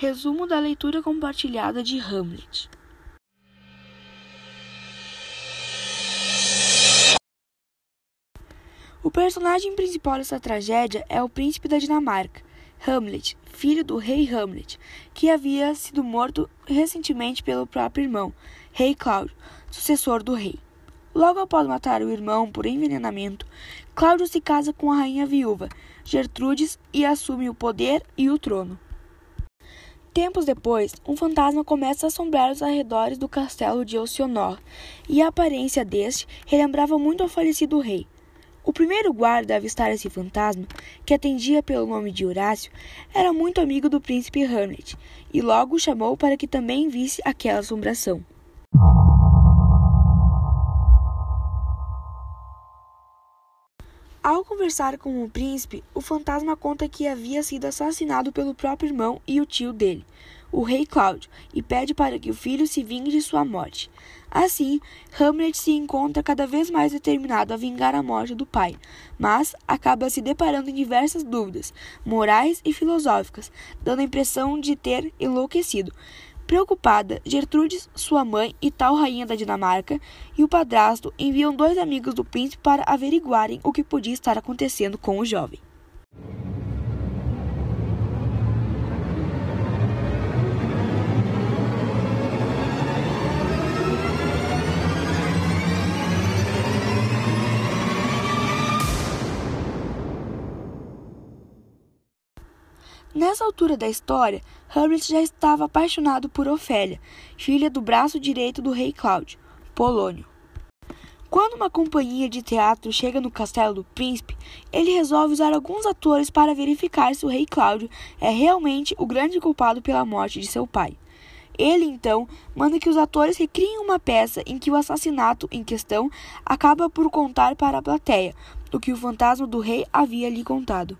Resumo da leitura compartilhada de Hamlet. O personagem principal dessa tragédia é o príncipe da Dinamarca, Hamlet, filho do rei Hamlet, que havia sido morto recentemente pelo próprio irmão, rei Cláudio, sucessor do rei. Logo após matar o irmão por envenenamento, Cláudio se casa com a rainha viúva, Gertrudes, e assume o poder e o trono. Tempos depois, um fantasma começa a assombrar os arredores do castelo de Elcionor, e a aparência deste relembrava muito ao falecido rei. O primeiro guarda a avistar esse fantasma, que atendia pelo nome de Horácio, era muito amigo do príncipe Hamlet, e logo o chamou para que também visse aquela assombração. Ao conversar com o príncipe, o fantasma conta que havia sido assassinado pelo próprio irmão e o tio dele, o rei Cláudio, e pede para que o filho se vingue de sua morte. Assim, Hamlet se encontra cada vez mais determinado a vingar a morte do pai, mas acaba se deparando em diversas dúvidas, morais e filosóficas, dando a impressão de ter enlouquecido. Preocupada, Gertrudes, sua mãe e tal rainha da Dinamarca, e o padrasto enviam dois amigos do príncipe para averiguarem o que podia estar acontecendo com o jovem. Nessa altura da história, Hamlet já estava apaixonado por Ofélia, filha do braço direito do rei Cláudio, Polônio. Quando uma companhia de teatro chega no castelo do príncipe, ele resolve usar alguns atores para verificar se o rei Cláudio é realmente o grande culpado pela morte de seu pai. Ele então manda que os atores recriem uma peça em que o assassinato em questão acaba por contar para a plateia o que o fantasma do rei havia lhe contado.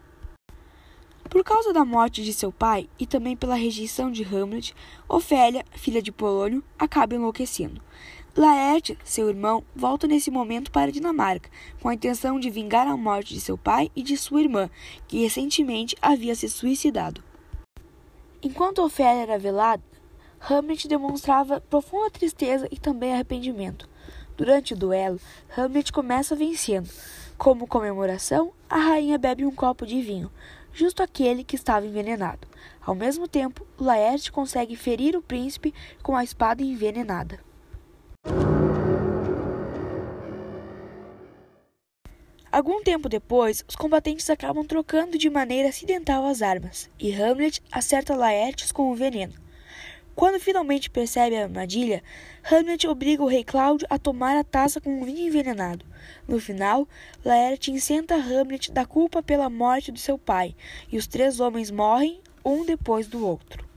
Por causa da morte de seu pai e também pela rejeição de Hamlet, Ofélia, filha de Polônio, acaba enlouquecendo. Laerte, seu irmão, volta nesse momento para a Dinamarca, com a intenção de vingar a morte de seu pai e de sua irmã, que recentemente havia se suicidado. Enquanto Ofélia era velada, Hamlet demonstrava profunda tristeza e também arrependimento. Durante o duelo, Hamlet começa vencendo. Como comemoração, a rainha bebe um copo de vinho, justo aquele que estava envenenado. Ao mesmo tempo, Laerte consegue ferir o príncipe com a espada envenenada. Algum tempo depois, os combatentes acabam trocando de maneira acidental as armas, e Hamlet acerta Laertes com o veneno. Quando finalmente percebe a armadilha, Hamlet obriga o rei Cláudio a tomar a taça com o vinho envenenado. No final, Laerte incenta Hamlet da culpa pela morte do seu pai, e os três homens morrem um depois do outro.